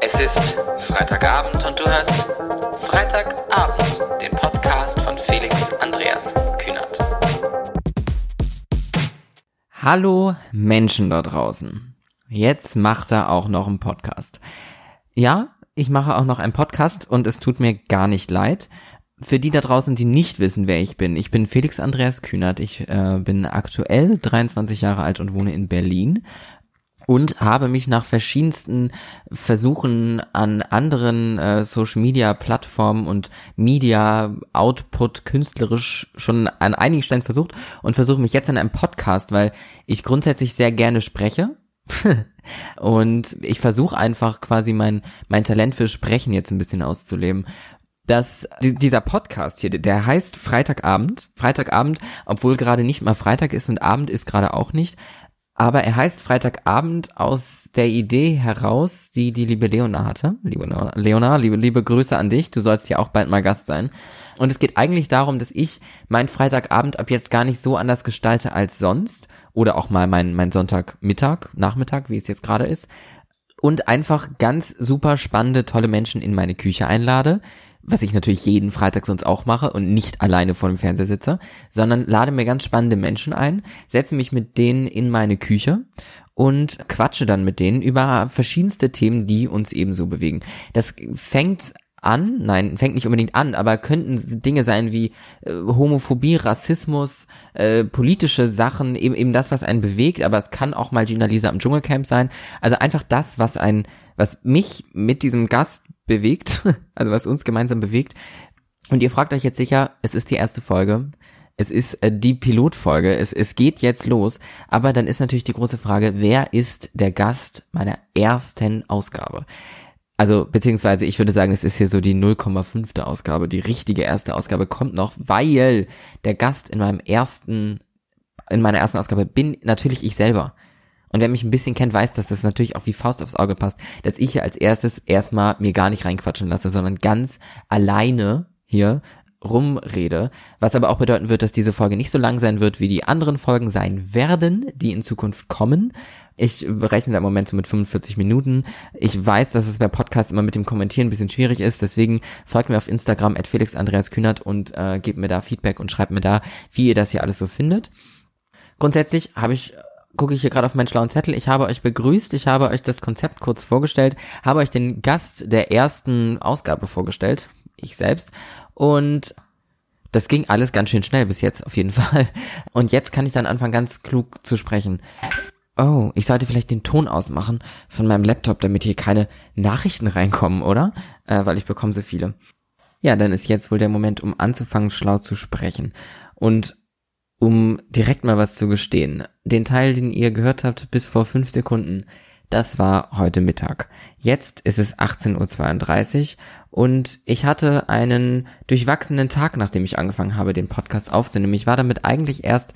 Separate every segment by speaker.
Speaker 1: Es ist Freitagabend und du hörst Freitagabend, den Podcast von Felix Andreas Kühnert.
Speaker 2: Hallo Menschen da draußen. Jetzt macht er auch noch einen Podcast. Ja, ich mache auch noch einen Podcast und es tut mir gar nicht leid. Für die da draußen, die nicht wissen, wer ich bin, ich bin Felix Andreas Kühnert. Ich äh, bin aktuell 23 Jahre alt und wohne in Berlin und habe mich nach verschiedensten Versuchen an anderen äh, Social Media Plattformen und Media Output künstlerisch schon an einigen Stellen versucht und versuche mich jetzt an einem Podcast, weil ich grundsätzlich sehr gerne spreche. und ich versuche einfach quasi mein mein Talent für Sprechen jetzt ein bisschen auszuleben dass dieser Podcast hier, der heißt Freitagabend. Freitagabend, obwohl gerade nicht mal Freitag ist und Abend ist gerade auch nicht. Aber er heißt Freitagabend aus der Idee heraus, die die liebe Leona hatte. Liebe Leona, liebe, liebe Grüße an dich. Du sollst ja auch bald mal Gast sein. Und es geht eigentlich darum, dass ich meinen Freitagabend ab jetzt gar nicht so anders gestalte als sonst. Oder auch mal mein, mein Sonntagmittag, Nachmittag, wie es jetzt gerade ist. Und einfach ganz super spannende, tolle Menschen in meine Küche einlade, was ich natürlich jeden Freitag sonst auch mache und nicht alleine vor dem Fernseher sitze, sondern lade mir ganz spannende Menschen ein, setze mich mit denen in meine Küche und quatsche dann mit denen über verschiedenste Themen, die uns ebenso bewegen. Das fängt an, nein, fängt nicht unbedingt an, aber könnten Dinge sein wie äh, Homophobie, Rassismus, äh, politische Sachen, eben, eben das, was einen bewegt, aber es kann auch mal Gina Lisa im Dschungelcamp sein. Also einfach das, was ein, was mich mit diesem Gast bewegt, also was uns gemeinsam bewegt. Und ihr fragt euch jetzt sicher, es ist die erste Folge. Es ist äh, die Pilotfolge. Es, es geht jetzt los. Aber dann ist natürlich die große Frage, wer ist der Gast meiner ersten Ausgabe? Also, beziehungsweise ich würde sagen, es ist hier so die 0,5. Ausgabe. Die richtige erste Ausgabe kommt noch, weil der Gast in meinem ersten, in meiner ersten Ausgabe bin natürlich ich selber. Und wer mich ein bisschen kennt, weiß, dass das natürlich auch wie Faust aufs Auge passt, dass ich hier als erstes erstmal mir gar nicht reinquatschen lasse, sondern ganz alleine hier rumrede, was aber auch bedeuten wird, dass diese Folge nicht so lang sein wird, wie die anderen Folgen sein werden, die in Zukunft kommen. Ich berechne da im Moment so mit 45 Minuten. Ich weiß, dass es bei Podcasts immer mit dem Kommentieren ein bisschen schwierig ist, deswegen folgt mir auf Instagram at Felix Andreas Kühnert und äh, gebt mir da Feedback und schreibt mir da, wie ihr das hier alles so findet. Grundsätzlich habe ich gucke ich hier gerade auf meinen schlauen Zettel. Ich habe euch begrüßt, ich habe euch das Konzept kurz vorgestellt, habe euch den Gast der ersten Ausgabe vorgestellt, ich selbst. Und das ging alles ganz schön schnell bis jetzt auf jeden Fall. Und jetzt kann ich dann anfangen, ganz klug zu sprechen. Oh, ich sollte vielleicht den Ton ausmachen von meinem Laptop, damit hier keine Nachrichten reinkommen, oder? Äh, weil ich bekomme so viele. Ja, dann ist jetzt wohl der Moment, um anzufangen, schlau zu sprechen. Und um direkt mal was zu gestehen. Den Teil, den ihr gehört habt bis vor fünf Sekunden, das war heute Mittag. Jetzt ist es 18.32 Uhr und ich hatte einen durchwachsenen Tag, nachdem ich angefangen habe, den Podcast aufzunehmen. Ich war damit eigentlich erst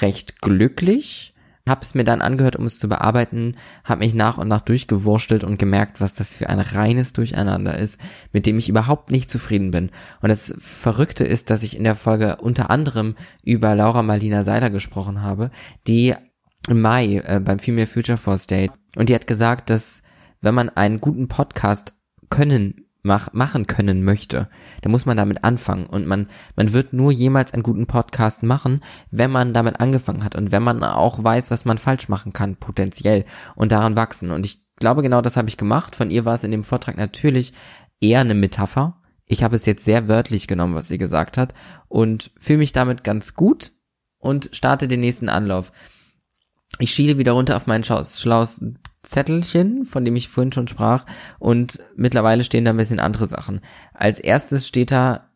Speaker 2: recht glücklich, habe es mir dann angehört, um es zu bearbeiten, habe mich nach und nach durchgewurstelt und gemerkt, was das für ein reines Durcheinander ist, mit dem ich überhaupt nicht zufrieden bin. Und das Verrückte ist, dass ich in der Folge unter anderem über Laura Marlina Seiler gesprochen habe, die im Mai äh, beim Female Future Force Day und die hat gesagt, dass wenn man einen guten Podcast können mach, machen können möchte, dann muss man damit anfangen und man, man wird nur jemals einen guten Podcast machen, wenn man damit angefangen hat und wenn man auch weiß, was man falsch machen kann, potenziell und daran wachsen. Und ich glaube, genau das habe ich gemacht. Von ihr war es in dem Vortrag natürlich eher eine Metapher. Ich habe es jetzt sehr wörtlich genommen, was sie gesagt hat und fühle mich damit ganz gut und starte den nächsten Anlauf. Ich schiele wieder runter auf mein schlaues Zettelchen, von dem ich vorhin schon sprach, und mittlerweile stehen da ein bisschen andere Sachen. Als erstes steht da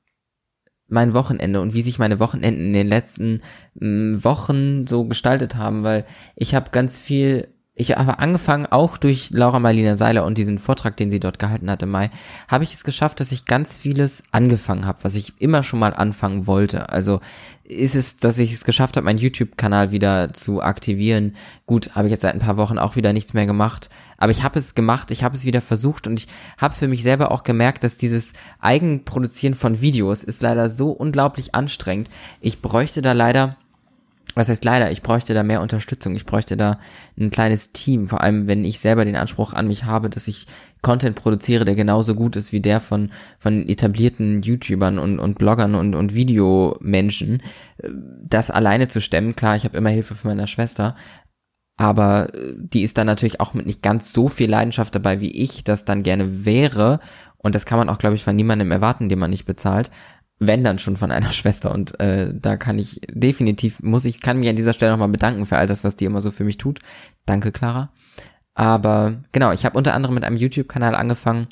Speaker 2: mein Wochenende und wie sich meine Wochenenden in den letzten Wochen so gestaltet haben, weil ich habe ganz viel ich habe angefangen, auch durch Laura Marlina Seiler und diesen Vortrag, den sie dort gehalten hat im Mai, habe ich es geschafft, dass ich ganz vieles angefangen habe, was ich immer schon mal anfangen wollte. Also ist es, dass ich es geschafft habe, meinen YouTube-Kanal wieder zu aktivieren. Gut, habe ich jetzt seit ein paar Wochen auch wieder nichts mehr gemacht. Aber ich habe es gemacht, ich habe es wieder versucht und ich habe für mich selber auch gemerkt, dass dieses Eigenproduzieren von Videos ist leider so unglaublich anstrengend. Ich bräuchte da leider was heißt leider, ich bräuchte da mehr Unterstützung, ich bräuchte da ein kleines Team, vor allem wenn ich selber den Anspruch an mich habe, dass ich Content produziere, der genauso gut ist wie der von, von etablierten YouTubern und, und Bloggern und, und Videomenschen. Das alleine zu stemmen, klar, ich habe immer Hilfe von meiner Schwester, aber die ist dann natürlich auch mit nicht ganz so viel Leidenschaft dabei, wie ich das dann gerne wäre. Und das kann man auch, glaube ich, von niemandem erwarten, den man nicht bezahlt wenn dann schon von einer Schwester. Und äh, da kann ich definitiv muss ich kann mich an dieser Stelle nochmal bedanken für all das was die immer so für mich tut. Danke Clara. Aber genau ich habe unter anderem mit einem YouTube Kanal angefangen.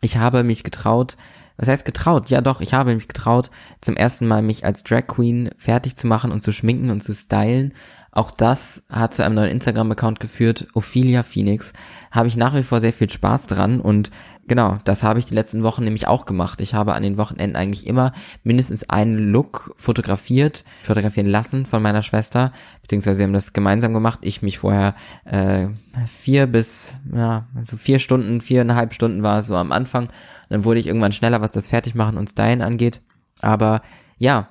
Speaker 2: Ich habe mich getraut was heißt getraut? Ja doch ich habe mich getraut zum ersten Mal mich als Drag Queen fertig zu machen und zu schminken und zu stylen auch das hat zu einem neuen Instagram-Account geführt, Ophelia Phoenix. Habe ich nach wie vor sehr viel Spaß dran und genau, das habe ich die letzten Wochen nämlich auch gemacht. Ich habe an den Wochenenden eigentlich immer mindestens einen Look fotografiert, fotografieren lassen von meiner Schwester, beziehungsweise wir haben das gemeinsam gemacht. Ich mich vorher äh, vier bis, ja, also vier Stunden, viereinhalb Stunden war so am Anfang. Dann wurde ich irgendwann schneller, was das Fertigmachen und Stylen angeht. Aber ja,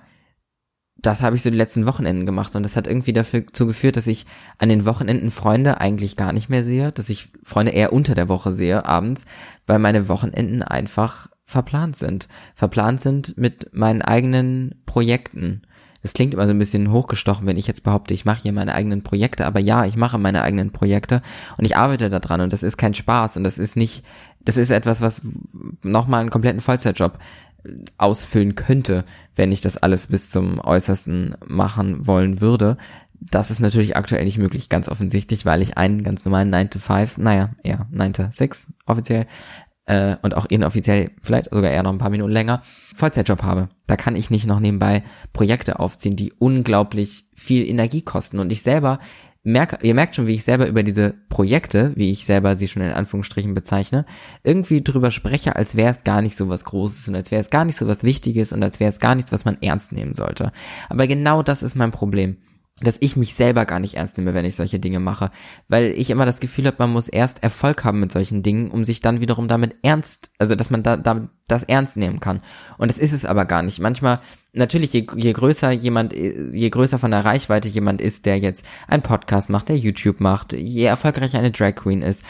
Speaker 2: das habe ich so die letzten Wochenenden gemacht und das hat irgendwie dazu geführt, dass ich an den Wochenenden Freunde eigentlich gar nicht mehr sehe, dass ich Freunde eher unter der Woche sehe, abends, weil meine Wochenenden einfach verplant sind. Verplant sind mit meinen eigenen Projekten. Es klingt immer so ein bisschen hochgestochen, wenn ich jetzt behaupte, ich mache hier meine eigenen Projekte, aber ja, ich mache meine eigenen Projekte und ich arbeite daran und das ist kein Spaß und das ist nicht, das ist etwas, was nochmal einen kompletten Vollzeitjob ausfüllen könnte, wenn ich das alles bis zum Äußersten machen wollen würde. Das ist natürlich aktuell nicht möglich, ganz offensichtlich, weil ich einen ganz normalen 9 to 5, naja, eher 9 to 6 offiziell, äh, und auch inoffiziell vielleicht sogar eher noch ein paar Minuten länger, Vollzeitjob habe. Da kann ich nicht noch nebenbei Projekte aufziehen, die unglaublich viel Energie kosten. Und ich selber merke, ihr merkt schon, wie ich selber über diese Projekte, wie ich selber sie schon in Anführungsstrichen bezeichne, irgendwie drüber spreche, als wäre es gar nicht so was Großes und als wäre es gar nicht so was Wichtiges und als wäre es gar nichts, was man ernst nehmen sollte. Aber genau das ist mein Problem dass ich mich selber gar nicht ernst nehme, wenn ich solche Dinge mache, weil ich immer das Gefühl habe, man muss erst Erfolg haben mit solchen Dingen, um sich dann wiederum damit ernst, also dass man da, da das ernst nehmen kann. Und das ist es aber gar nicht. Manchmal, natürlich, je, je größer jemand, je größer von der Reichweite jemand ist, der jetzt einen Podcast macht, der YouTube macht, je erfolgreicher eine Drag Queen ist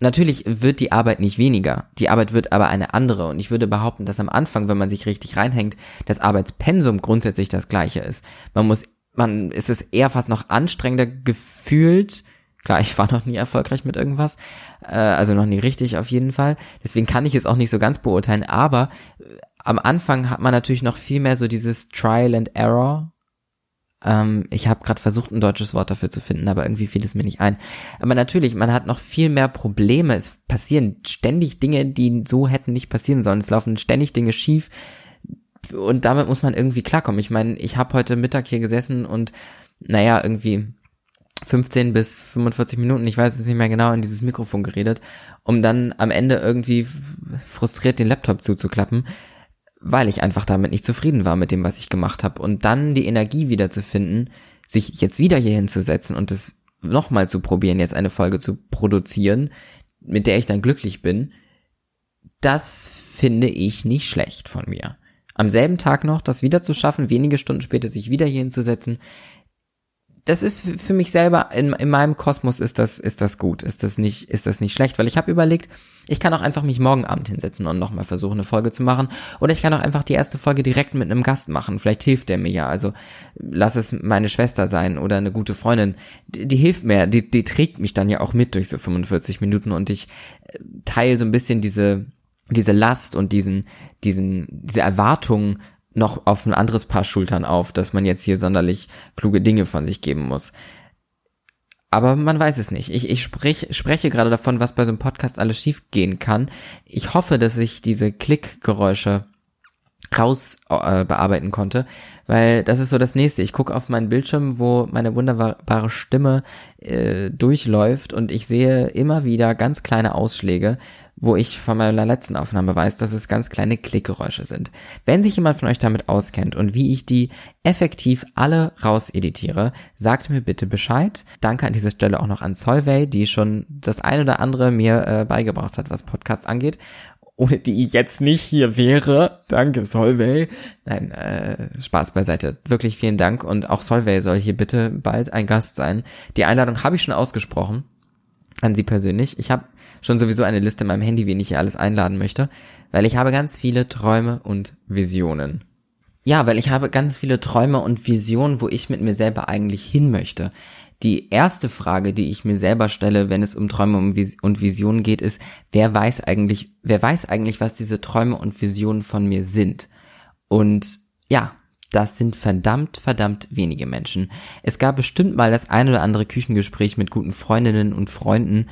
Speaker 2: Natürlich wird die Arbeit nicht weniger, die Arbeit wird aber eine andere und ich würde behaupten, dass am Anfang, wenn man sich richtig reinhängt, das Arbeitspensum grundsätzlich das gleiche ist. Man muss man ist es eher fast noch anstrengender gefühlt. Klar, ich war noch nie erfolgreich mit irgendwas, äh, also noch nie richtig auf jeden Fall. Deswegen kann ich es auch nicht so ganz beurteilen. Aber äh, am Anfang hat man natürlich noch viel mehr so dieses Trial and Error. Ähm, ich habe gerade versucht, ein deutsches Wort dafür zu finden, aber irgendwie fiel es mir nicht ein. Aber natürlich, man hat noch viel mehr Probleme. Es passieren ständig Dinge, die so hätten nicht passieren sollen. Es laufen ständig Dinge schief und damit muss man irgendwie klarkommen. Ich meine, ich habe heute Mittag hier gesessen und naja, irgendwie 15 bis 45 Minuten, ich weiß es nicht mehr genau, in dieses Mikrofon geredet, um dann am Ende irgendwie frustriert den Laptop zuzuklappen, weil ich einfach damit nicht zufrieden war mit dem, was ich gemacht habe. Und dann die Energie wieder zu finden, sich jetzt wieder hier hinzusetzen und es nochmal zu probieren, jetzt eine Folge zu produzieren, mit der ich dann glücklich bin, das finde ich nicht schlecht von mir am selben Tag noch das wieder zu schaffen, wenige Stunden später sich wieder hier hinzusetzen, das ist für mich selber in, in meinem Kosmos ist das ist das gut, ist das nicht ist das nicht schlecht, weil ich habe überlegt, ich kann auch einfach mich morgen Abend hinsetzen und nochmal versuchen eine Folge zu machen. Oder ich kann auch einfach die erste Folge direkt mit einem Gast machen, vielleicht hilft der mir ja, also lass es meine Schwester sein oder eine gute Freundin, die, die hilft mir, die die trägt mich dann ja auch mit durch so 45 Minuten und ich äh, teile so ein bisschen diese diese Last und diesen, diesen, diese Erwartung noch auf ein anderes Paar Schultern auf, dass man jetzt hier sonderlich kluge Dinge von sich geben muss. Aber man weiß es nicht. Ich, ich sprech, spreche gerade davon, was bei so einem Podcast alles schiefgehen kann. Ich hoffe, dass ich diese Klickgeräusche raus äh, bearbeiten konnte, weil das ist so das nächste. Ich gucke auf meinen Bildschirm, wo meine wunderbare Stimme äh, durchläuft und ich sehe immer wieder ganz kleine Ausschläge, wo ich von meiner letzten Aufnahme weiß, dass es ganz kleine Klickgeräusche sind. Wenn sich jemand von euch damit auskennt und wie ich die effektiv alle rauseditiere, sagt mir bitte Bescheid. Danke an dieser Stelle auch noch an Solvay, die schon das ein oder andere mir äh, beigebracht hat, was Podcasts angeht. Ohne die ich jetzt nicht hier wäre. Danke, Solvay. Nein, äh, Spaß beiseite. Wirklich vielen Dank. Und auch Solvay soll hier bitte bald ein Gast sein. Die Einladung habe ich schon ausgesprochen. An Sie persönlich. Ich habe schon sowieso eine Liste in meinem Handy, wen ich hier alles einladen möchte. Weil ich habe ganz viele Träume und Visionen. Ja, weil ich habe ganz viele Träume und Visionen, wo ich mit mir selber eigentlich hin möchte. Die erste Frage, die ich mir selber stelle, wenn es um Träume und Visionen geht, ist, wer weiß eigentlich, wer weiß eigentlich, was diese Träume und Visionen von mir sind? Und ja, das sind verdammt, verdammt wenige Menschen. Es gab bestimmt mal das ein oder andere Küchengespräch mit guten Freundinnen und Freunden,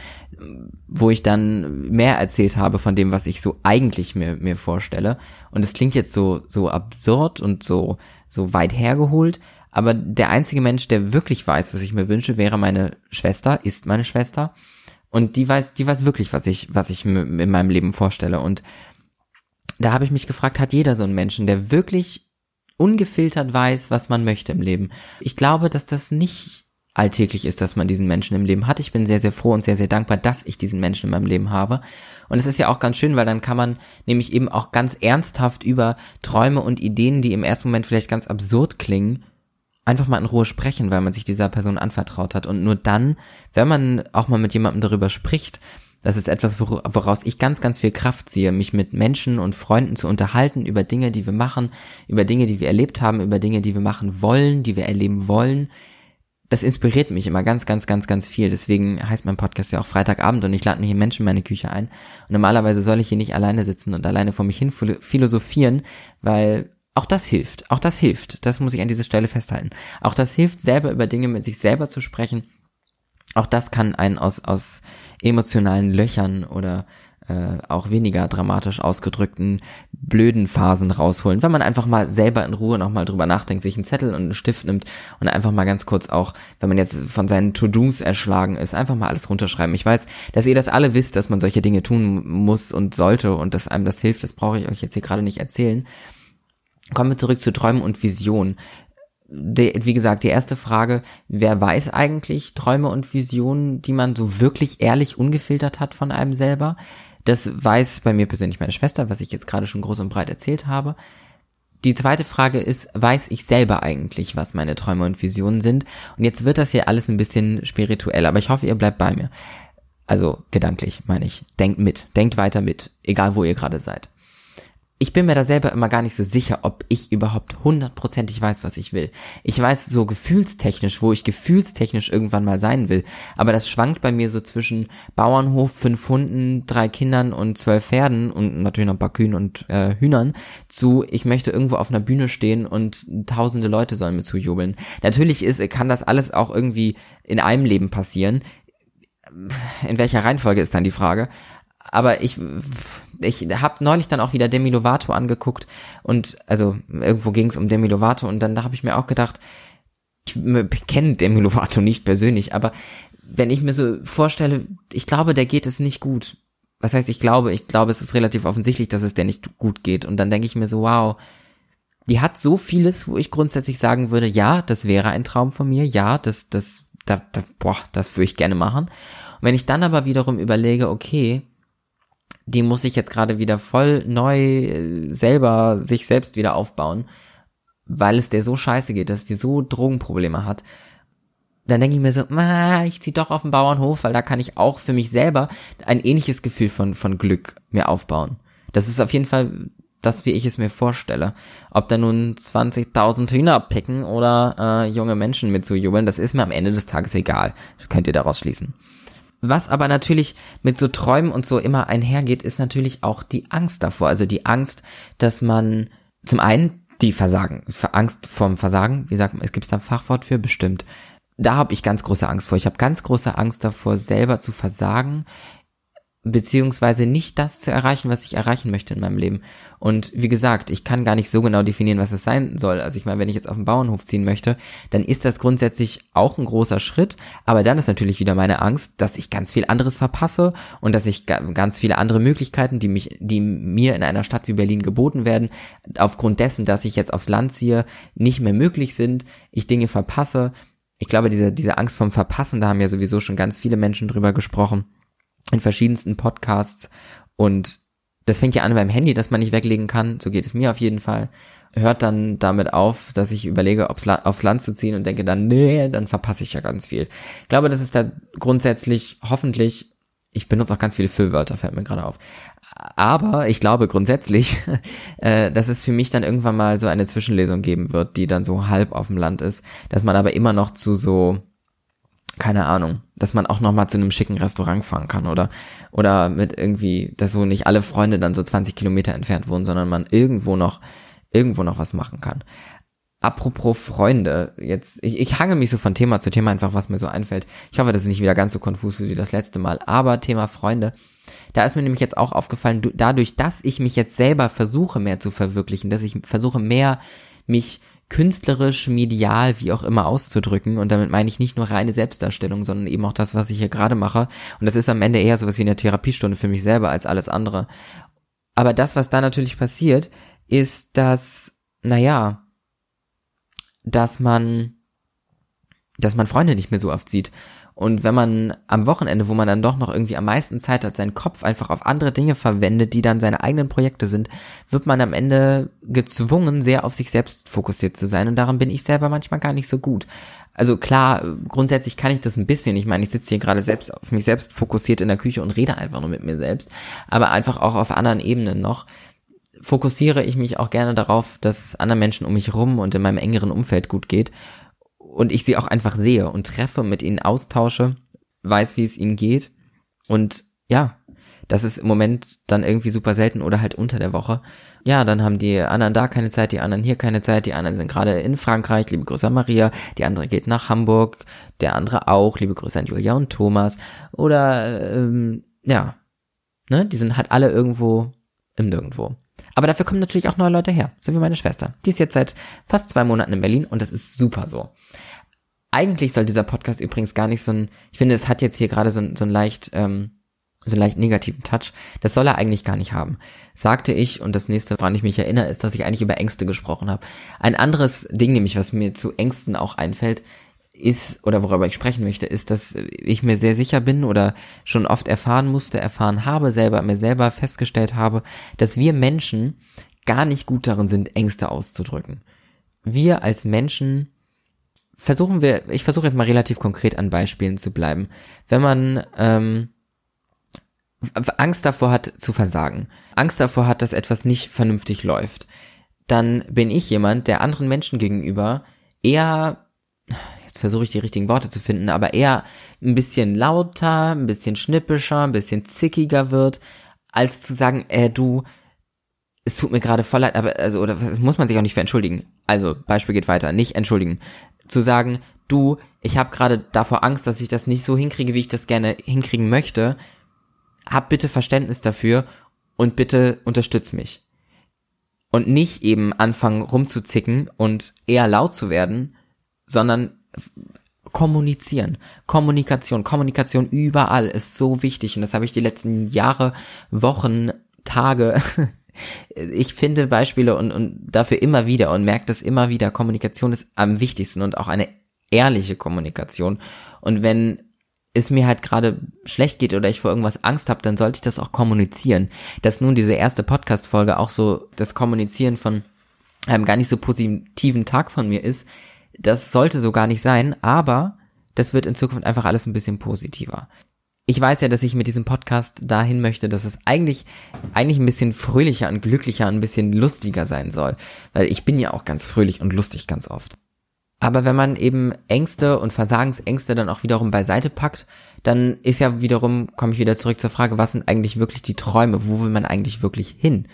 Speaker 2: wo ich dann mehr erzählt habe von dem, was ich so eigentlich mir, mir vorstelle. Und es klingt jetzt so, so absurd und so, so weit hergeholt, aber der einzige Mensch, der wirklich weiß, was ich mir wünsche, wäre meine Schwester, ist meine Schwester. Und die weiß, die weiß wirklich, was ich, was ich in meinem Leben vorstelle. Und da habe ich mich gefragt, hat jeder so einen Menschen, der wirklich ungefiltert weiß, was man möchte im Leben? Ich glaube, dass das nicht alltäglich ist, dass man diesen Menschen im Leben hat. Ich bin sehr, sehr froh und sehr, sehr dankbar, dass ich diesen Menschen in meinem Leben habe. Und es ist ja auch ganz schön, weil dann kann man nämlich eben auch ganz ernsthaft über Träume und Ideen, die im ersten Moment vielleicht ganz absurd klingen, einfach mal in Ruhe sprechen, weil man sich dieser Person anvertraut hat. Und nur dann, wenn man auch mal mit jemandem darüber spricht, das ist etwas, woraus ich ganz, ganz viel Kraft ziehe, mich mit Menschen und Freunden zu unterhalten über Dinge, die wir machen, über Dinge, die wir erlebt haben, über Dinge, die wir machen wollen, die wir erleben wollen. Das inspiriert mich immer ganz, ganz, ganz, ganz viel. Deswegen heißt mein Podcast ja auch Freitagabend und ich lade mir hier Menschen in meine Küche ein. Und normalerweise soll ich hier nicht alleine sitzen und alleine vor mich hin philosophieren, weil auch das hilft. Auch das hilft. Das muss ich an dieser Stelle festhalten. Auch das hilft, selber über Dinge mit sich selber zu sprechen. Auch das kann einen aus, aus emotionalen Löchern oder äh, auch weniger dramatisch ausgedrückten blöden Phasen rausholen, wenn man einfach mal selber in Ruhe nochmal drüber nachdenkt, sich einen Zettel und einen Stift nimmt und einfach mal ganz kurz auch, wenn man jetzt von seinen To-Dos erschlagen ist, einfach mal alles runterschreiben. Ich weiß, dass ihr das alle wisst, dass man solche Dinge tun muss und sollte und dass einem das hilft, das brauche ich euch jetzt hier gerade nicht erzählen. Kommen wir zurück zu Träumen und Visionen. Wie gesagt, die erste Frage, wer weiß eigentlich Träume und Visionen, die man so wirklich ehrlich ungefiltert hat von einem selber? Das weiß bei mir persönlich meine Schwester, was ich jetzt gerade schon groß und breit erzählt habe. Die zweite Frage ist, weiß ich selber eigentlich, was meine Träume und Visionen sind? Und jetzt wird das hier alles ein bisschen spirituell, aber ich hoffe, ihr bleibt bei mir. Also gedanklich, meine ich. Denkt mit, denkt weiter mit, egal wo ihr gerade seid ich bin mir da selber immer gar nicht so sicher, ob ich überhaupt hundertprozentig weiß, was ich will. Ich weiß so gefühlstechnisch, wo ich gefühlstechnisch irgendwann mal sein will, aber das schwankt bei mir so zwischen Bauernhof, fünf Hunden, drei Kindern und zwölf Pferden und natürlich noch ein paar Kühen und äh, Hühnern zu, ich möchte irgendwo auf einer Bühne stehen und tausende Leute sollen mir zujubeln. Natürlich ist, kann das alles auch irgendwie in einem Leben passieren. In welcher Reihenfolge ist dann die Frage? Aber ich ich habe neulich dann auch wieder Demi Lovato angeguckt und also irgendwo ging es um Demi Lovato und dann da habe ich mir auch gedacht, ich kenne Demi Lovato nicht persönlich, aber wenn ich mir so vorstelle, ich glaube, der geht es nicht gut. Was heißt, ich glaube, ich glaube, es ist relativ offensichtlich, dass es der nicht gut geht und dann denke ich mir so, wow, die hat so vieles, wo ich grundsätzlich sagen würde, ja, das wäre ein Traum von mir, ja, das das da, da boah, das würde ich gerne machen. Und wenn ich dann aber wiederum überlege, okay, die muss sich jetzt gerade wieder voll neu äh, selber sich selbst wieder aufbauen, weil es der so scheiße geht, dass die so Drogenprobleme hat. Dann denke ich mir so, ah, ich zieh doch auf den Bauernhof, weil da kann ich auch für mich selber ein ähnliches Gefühl von, von Glück mir aufbauen. Das ist auf jeden Fall das, wie ich es mir vorstelle. Ob da nun 20.000 Hühner picken oder äh, junge Menschen mitzujubeln, das ist mir am Ende des Tages egal. Könnt ihr daraus schließen. Was aber natürlich mit so Träumen und so immer einhergeht, ist natürlich auch die Angst davor. Also die Angst, dass man zum einen die Versagen, Angst vorm Versagen, wie sagt man, es gibt da ein Fachwort für bestimmt. Da habe ich ganz große Angst vor. Ich habe ganz große Angst davor, selber zu versagen beziehungsweise nicht das zu erreichen, was ich erreichen möchte in meinem Leben. Und wie gesagt, ich kann gar nicht so genau definieren, was es sein soll. Also ich meine, wenn ich jetzt auf den Bauernhof ziehen möchte, dann ist das grundsätzlich auch ein großer Schritt. Aber dann ist natürlich wieder meine Angst, dass ich ganz viel anderes verpasse und dass ich ganz viele andere Möglichkeiten, die mich, die mir in einer Stadt wie Berlin geboten werden, aufgrund dessen, dass ich jetzt aufs Land ziehe, nicht mehr möglich sind, ich Dinge verpasse. Ich glaube, diese, diese Angst vom Verpassen, da haben ja sowieso schon ganz viele Menschen drüber gesprochen in verschiedensten Podcasts und das fängt ja an beim Handy, dass man nicht weglegen kann, so geht es mir auf jeden Fall. Hört dann damit auf, dass ich überlege, ob's, aufs Land zu ziehen und denke dann, nee, dann verpasse ich ja ganz viel. Ich glaube, das ist da grundsätzlich hoffentlich, ich benutze auch ganz viele Füllwörter, fällt mir gerade auf. Aber ich glaube grundsätzlich, äh, dass es für mich dann irgendwann mal so eine Zwischenlesung geben wird, die dann so halb auf dem Land ist, dass man aber immer noch zu so keine Ahnung, dass man auch noch mal zu einem schicken Restaurant fahren kann oder oder mit irgendwie, dass so nicht alle Freunde dann so 20 Kilometer entfernt wohnen, sondern man irgendwo noch irgendwo noch was machen kann. Apropos Freunde, jetzt ich, ich hange mich so von Thema zu Thema einfach, was mir so einfällt. Ich hoffe, das ist nicht wieder ganz so konfus wie das letzte Mal. Aber Thema Freunde, da ist mir nämlich jetzt auch aufgefallen, dadurch, dass ich mich jetzt selber versuche mehr zu verwirklichen, dass ich versuche mehr mich künstlerisch, medial, wie auch immer auszudrücken. Und damit meine ich nicht nur reine Selbstdarstellung, sondern eben auch das, was ich hier gerade mache. Und das ist am Ende eher sowas wie eine Therapiestunde für mich selber als alles andere. Aber das, was da natürlich passiert, ist, dass, naja, dass man, dass man Freunde nicht mehr so oft sieht. Und wenn man am Wochenende, wo man dann doch noch irgendwie am meisten Zeit hat, seinen Kopf einfach auf andere Dinge verwendet, die dann seine eigenen Projekte sind, wird man am Ende gezwungen, sehr auf sich selbst fokussiert zu sein. Und daran bin ich selber manchmal gar nicht so gut. Also klar, grundsätzlich kann ich das ein bisschen. Ich meine, ich sitze hier gerade selbst auf mich selbst fokussiert in der Küche und rede einfach nur mit mir selbst. Aber einfach auch auf anderen Ebenen noch fokussiere ich mich auch gerne darauf, dass es anderen Menschen um mich rum und in meinem engeren Umfeld gut geht und ich sie auch einfach sehe und treffe, mit ihnen austausche, weiß, wie es ihnen geht. Und ja, das ist im Moment dann irgendwie super selten oder halt unter der Woche. Ja, dann haben die anderen da keine Zeit, die anderen hier keine Zeit, die anderen sind gerade in Frankreich, liebe Grüße an Maria, die andere geht nach Hamburg, der andere auch, liebe Grüße an Julia und Thomas. Oder ähm, ja, ne, die sind halt alle irgendwo im Nirgendwo. Aber dafür kommen natürlich auch neue Leute her, so wie meine Schwester. Die ist jetzt seit fast zwei Monaten in Berlin und das ist super so. Eigentlich soll dieser Podcast übrigens gar nicht so ein, ich finde, es hat jetzt hier gerade so ein, so ein leicht, ähm, so einen leicht negativen Touch. Das soll er eigentlich gar nicht haben. Sagte ich, und das nächste, woran ich mich erinnere, ist, dass ich eigentlich über Ängste gesprochen habe. Ein anderes Ding, nämlich, was mir zu Ängsten auch einfällt, ist, oder worüber ich sprechen möchte, ist, dass ich mir sehr sicher bin oder schon oft erfahren musste, erfahren habe, selber, mir selber festgestellt habe, dass wir Menschen gar nicht gut darin sind, Ängste auszudrücken. Wir als Menschen versuchen wir, ich versuche jetzt mal relativ konkret an Beispielen zu bleiben. Wenn man ähm, Angst davor hat zu versagen, Angst davor hat, dass etwas nicht vernünftig läuft, dann bin ich jemand, der anderen Menschen gegenüber eher versuche ich die richtigen Worte zu finden, aber eher ein bisschen lauter, ein bisschen schnippischer, ein bisschen zickiger wird, als zu sagen, äh, du, es tut mir gerade voll leid, aber, also, oder das muss man sich auch nicht für entschuldigen. Also, Beispiel geht weiter, nicht entschuldigen. Zu sagen, du, ich habe gerade davor Angst, dass ich das nicht so hinkriege, wie ich das gerne hinkriegen möchte. Hab bitte Verständnis dafür und bitte unterstütz mich. Und nicht eben anfangen rumzuzicken und eher laut zu werden, sondern kommunizieren. Kommunikation, Kommunikation überall ist so wichtig und das habe ich die letzten Jahre, Wochen, Tage ich finde Beispiele und, und dafür immer wieder und merke das immer wieder. Kommunikation ist am wichtigsten und auch eine ehrliche Kommunikation. Und wenn es mir halt gerade schlecht geht oder ich vor irgendwas Angst habe, dann sollte ich das auch kommunizieren. Dass nun diese erste Podcast-Folge auch so das Kommunizieren von einem gar nicht so positiven Tag von mir ist, das sollte so gar nicht sein, aber das wird in Zukunft einfach alles ein bisschen positiver. Ich weiß ja, dass ich mit diesem Podcast dahin möchte, dass es eigentlich, eigentlich ein bisschen fröhlicher und glücklicher, ein bisschen lustiger sein soll. Weil ich bin ja auch ganz fröhlich und lustig ganz oft. Aber wenn man eben Ängste und Versagensängste dann auch wiederum beiseite packt, dann ist ja wiederum, komme ich wieder zurück zur Frage, was sind eigentlich wirklich die Träume? Wo will man eigentlich wirklich hin?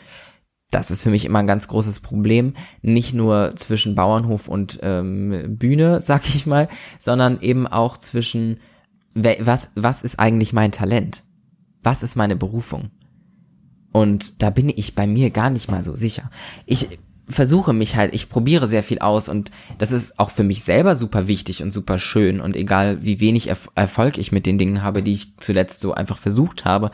Speaker 2: Das ist für mich immer ein ganz großes Problem, nicht nur zwischen Bauernhof und ähm, Bühne, sag ich mal, sondern eben auch zwischen was was ist eigentlich mein Talent? Was ist meine Berufung? Und da bin ich bei mir gar nicht mal so sicher. Ich versuche mich halt, ich probiere sehr viel aus und das ist auch für mich selber super wichtig und super schön und egal wie wenig Erfolg ich mit den Dingen habe, die ich zuletzt so einfach versucht habe,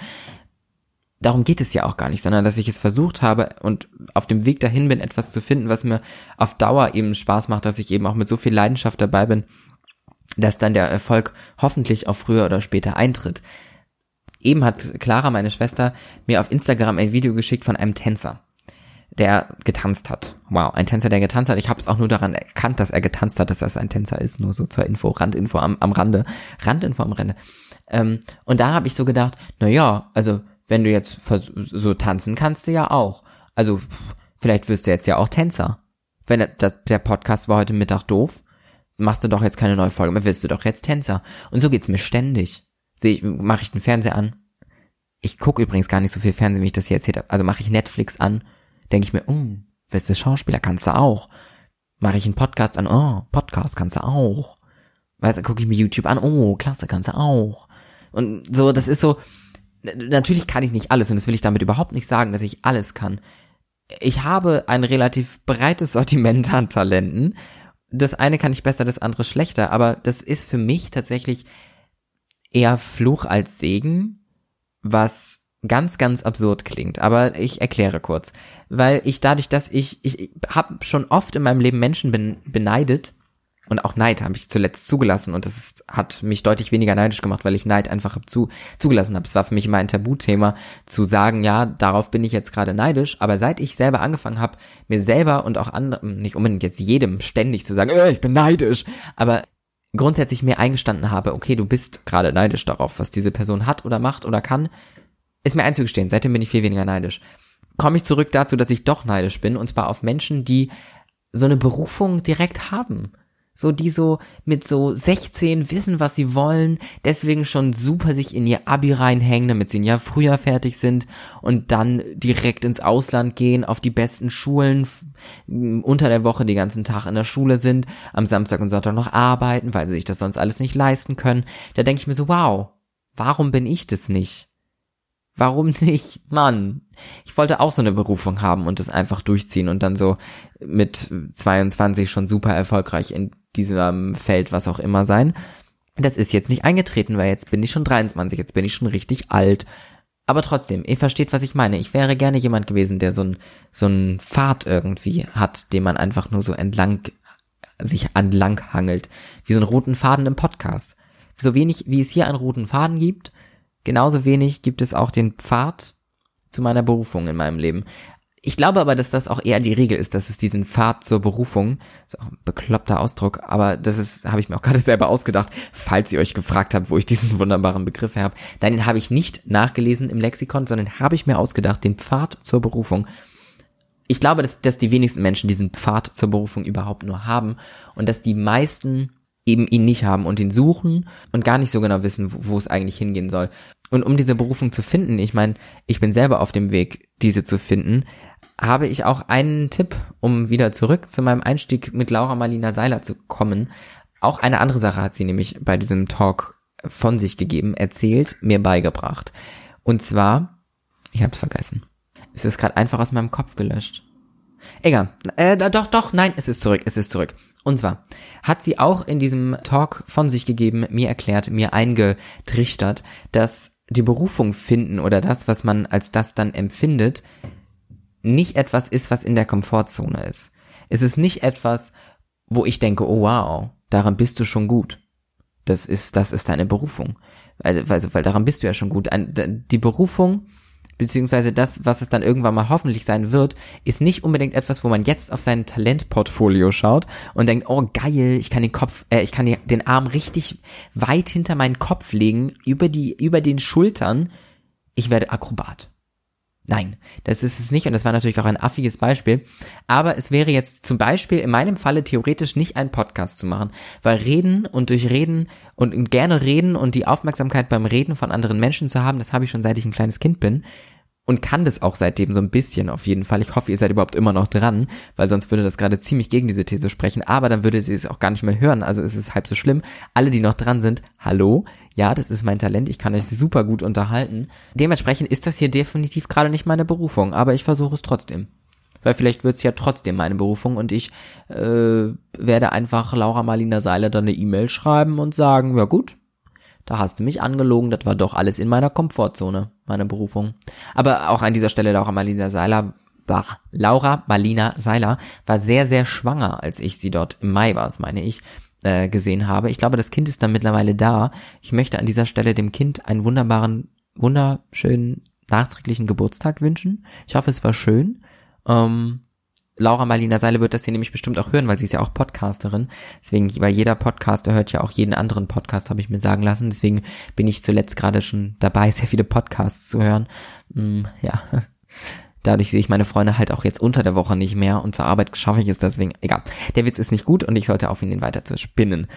Speaker 2: darum geht es ja auch gar nicht, sondern dass ich es versucht habe und auf dem Weg dahin bin, etwas zu finden, was mir auf Dauer eben Spaß macht, dass ich eben auch mit so viel Leidenschaft dabei bin, dass dann der Erfolg hoffentlich auch früher oder später eintritt. eben hat Clara, meine Schwester, mir auf Instagram ein Video geschickt von einem Tänzer, der getanzt hat. Wow, ein Tänzer, der getanzt hat. Ich habe es auch nur daran erkannt, dass er getanzt hat, dass das ein Tänzer ist. Nur so zur Info, Randinfo am, am Rande, Randinfo am Rande. Ähm, und da habe ich so gedacht, na ja, also wenn du jetzt so tanzen kannst du ja auch. Also vielleicht wirst du jetzt ja auch Tänzer. Wenn der, der Podcast war heute Mittag doof, machst du doch jetzt keine neue Folge mehr, wirst du doch jetzt Tänzer. Und so geht's mir ständig. Sehe ich, mache ich den Fernseher an. Ich gucke übrigens gar nicht so viel Fernsehen, wie ich das hier erzählt habe. Also mache ich Netflix an, denke ich mir, oh, wirst du Schauspieler, kannst du auch. Mache ich einen Podcast an, oh, Podcast kannst du auch. Weißt du, gucke ich mir YouTube an, oh, klasse, kannst du auch. Und so, das ist so, natürlich kann ich nicht alles und das will ich damit überhaupt nicht sagen, dass ich alles kann. Ich habe ein relativ breites Sortiment an Talenten. Das eine kann ich besser, das andere schlechter, aber das ist für mich tatsächlich eher Fluch als Segen, was ganz, ganz absurd klingt. Aber ich erkläre kurz. Weil ich dadurch, dass ich, ich, ich habe schon oft in meinem Leben Menschen beneidet, und auch Neid habe ich zuletzt zugelassen und das ist, hat mich deutlich weniger neidisch gemacht, weil ich Neid einfach zu, zugelassen habe. Es war für mich immer ein Tabuthema zu sagen, ja, darauf bin ich jetzt gerade neidisch, aber seit ich selber angefangen habe, mir selber und auch anderen, nicht unbedingt jetzt jedem ständig zu sagen, äh, ich bin neidisch, aber grundsätzlich mir eingestanden habe, okay, du bist gerade neidisch darauf, was diese Person hat oder macht oder kann, ist mir einzugestehen, seitdem bin ich viel weniger neidisch. Komme ich zurück dazu, dass ich doch neidisch bin, und zwar auf Menschen, die so eine Berufung direkt haben so, die so mit so 16 wissen, was sie wollen, deswegen schon super sich in ihr Abi reinhängen, damit sie ein Jahr früher fertig sind und dann direkt ins Ausland gehen, auf die besten Schulen, unter der Woche die ganzen Tag in der Schule sind, am Samstag und Sonntag noch arbeiten, weil sie sich das sonst alles nicht leisten können. Da denke ich mir so, wow, warum bin ich das nicht? Warum nicht? Mann, ich wollte auch so eine Berufung haben und das einfach durchziehen und dann so mit 22 schon super erfolgreich in diesem Feld, was auch immer sein. Das ist jetzt nicht eingetreten, weil jetzt bin ich schon 23, jetzt bin ich schon richtig alt. Aber trotzdem, ihr versteht, was ich meine. Ich wäre gerne jemand gewesen, der so ein so ein Pfad irgendwie hat, den man einfach nur so entlang sich anlang hangelt, wie so einen roten Faden im Podcast. So wenig, wie es hier einen roten Faden gibt, genauso wenig gibt es auch den Pfad zu meiner Berufung in meinem Leben. Ich glaube aber, dass das auch eher die Regel ist, dass es diesen Pfad zur Berufung, ist auch ein bekloppter Ausdruck, aber das ist, habe ich mir auch gerade selber ausgedacht, falls ihr euch gefragt habt, wo ich diesen wunderbaren Begriff habe. Nein, den habe ich nicht nachgelesen im Lexikon, sondern habe ich mir ausgedacht, den Pfad zur Berufung. Ich glaube, dass, dass die wenigsten Menschen diesen Pfad zur Berufung überhaupt nur haben und dass die meisten eben ihn nicht haben und ihn suchen und gar nicht so genau wissen, wo, wo es eigentlich hingehen soll. Und um diese Berufung zu finden, ich meine, ich bin selber auf dem Weg, diese zu finden, habe ich auch einen Tipp, um wieder zurück zu meinem Einstieg mit Laura Marlina Seiler zu kommen. Auch eine andere Sache hat sie nämlich bei diesem Talk von sich gegeben, erzählt, mir beigebracht. Und zwar, ich hab's vergessen. Es ist gerade einfach aus meinem Kopf gelöscht. Egal. Äh, doch, doch, nein, es ist zurück, es ist zurück. Und zwar hat sie auch in diesem Talk von sich gegeben, mir erklärt, mir eingetrichtert, dass die Berufung finden oder das, was man als das dann empfindet, nicht etwas ist, was in der Komfortzone ist. Es ist nicht etwas, wo ich denke, oh wow, daran bist du schon gut. Das ist, das ist deine Berufung. Also, weil, weil daran bist du ja schon gut. Die Berufung, beziehungsweise das, was es dann irgendwann mal hoffentlich sein wird, ist nicht unbedingt etwas, wo man jetzt auf sein Talentportfolio schaut und denkt, oh geil, ich kann den Kopf, äh, ich kann den Arm richtig weit hinter meinen Kopf legen, über die, über den Schultern. Ich werde Akrobat. Nein, das ist es nicht und das war natürlich auch ein affiges Beispiel. Aber es wäre jetzt zum Beispiel in meinem Falle theoretisch nicht ein Podcast zu machen, weil reden und durch reden und gerne reden und die Aufmerksamkeit beim Reden von anderen Menschen zu haben, das habe ich schon seit ich ein kleines Kind bin und kann das auch seitdem so ein bisschen auf jeden Fall. Ich hoffe, ihr seid überhaupt immer noch dran, weil sonst würde das gerade ziemlich gegen diese These sprechen, aber dann würde sie es auch gar nicht mehr hören, also ist es halb so schlimm. Alle, die noch dran sind, hallo, ja, das ist mein Talent, ich kann euch super gut unterhalten. Dementsprechend ist das hier definitiv gerade nicht meine Berufung, aber ich versuche es trotzdem. Weil vielleicht wird es ja trotzdem meine Berufung und ich äh, werde einfach Laura Marlina Seiler dann eine E-Mail schreiben und sagen, ja gut, da hast du mich angelogen, das war doch alles in meiner Komfortzone, meine Berufung. Aber auch an dieser Stelle Laura Marlina Seiler war, Laura Marlina Seiler war sehr, sehr schwanger, als ich sie dort im Mai war, meine ich, äh, gesehen habe. Ich glaube, das Kind ist dann mittlerweile da. Ich möchte an dieser Stelle dem Kind einen wunderbaren wunderschönen nachträglichen Geburtstag wünschen. Ich hoffe, es war schön. Ähm, Laura Marlina Seile wird das hier nämlich bestimmt auch hören, weil sie ist ja auch Podcasterin. Deswegen, weil jeder Podcaster hört ja auch jeden anderen Podcast, habe ich mir sagen lassen. Deswegen bin ich zuletzt gerade schon dabei, sehr viele Podcasts zu hören. Hm, ja, dadurch sehe ich meine Freunde halt auch jetzt unter der Woche nicht mehr und zur Arbeit schaffe ich es deswegen. Egal, der Witz ist nicht gut und ich sollte aufhören, ihn weiter zu spinnen.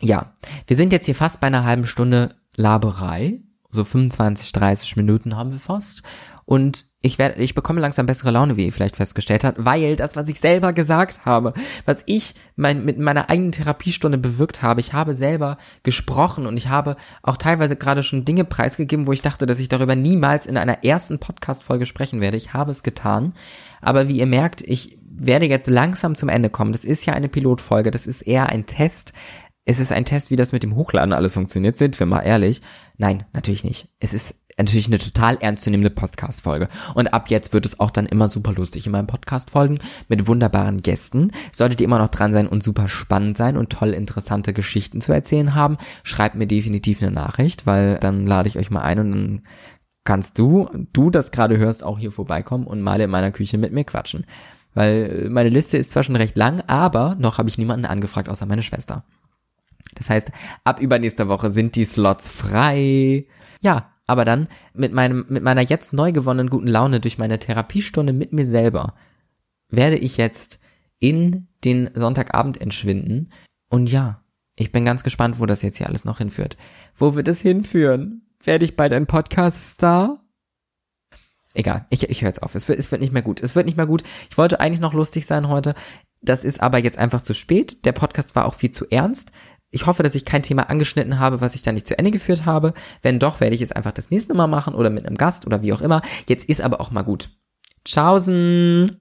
Speaker 2: Ja, wir sind jetzt hier fast bei einer halben Stunde Laberei. So 25, 30 Minuten haben wir fast. Und ich werde, ich bekomme langsam bessere Laune, wie ihr vielleicht festgestellt habt, weil das, was ich selber gesagt habe, was ich mein, mit meiner eigenen Therapiestunde bewirkt habe, ich habe selber gesprochen und ich habe auch teilweise gerade schon Dinge preisgegeben, wo ich dachte, dass ich darüber niemals in einer ersten Podcast-Folge sprechen werde. Ich habe es getan. Aber wie ihr merkt, ich werde jetzt langsam zum Ende kommen. Das ist ja eine Pilotfolge, das ist eher ein Test. Es ist ein Test, wie das mit dem Hochladen alles funktioniert, sind wir mal ehrlich. Nein, natürlich nicht. Es ist natürlich eine total ernstzunehmende Podcast-Folge. Und ab jetzt wird es auch dann immer super lustig in meinen Podcast-Folgen mit wunderbaren Gästen. Solltet ihr immer noch dran sein und super spannend sein und toll interessante Geschichten zu erzählen haben, schreibt mir definitiv eine Nachricht, weil dann lade ich euch mal ein und dann kannst du, du das gerade hörst, auch hier vorbeikommen und mal in meiner Küche mit mir quatschen. Weil meine Liste ist zwar schon recht lang, aber noch habe ich niemanden angefragt außer meine Schwester. Das heißt, ab übernächster Woche sind die Slots frei. Ja, aber dann mit meinem, mit meiner jetzt neu gewonnenen guten Laune durch meine Therapiestunde mit mir selber werde ich jetzt in den Sonntagabend entschwinden. Und ja, ich bin ganz gespannt, wo das jetzt hier alles noch hinführt. Wo wird es hinführen? Werde ich bald ein Podcast-Star? Egal, ich, ich höre jetzt auf. Es wird, es wird nicht mehr gut. Es wird nicht mehr gut. Ich wollte eigentlich noch lustig sein heute. Das ist aber jetzt einfach zu spät. Der Podcast war auch viel zu ernst. Ich hoffe, dass ich kein Thema angeschnitten habe, was ich da nicht zu Ende geführt habe. Wenn doch, werde ich es einfach das nächste Mal machen oder mit einem Gast oder wie auch immer. Jetzt ist aber auch mal gut. Tschaußen!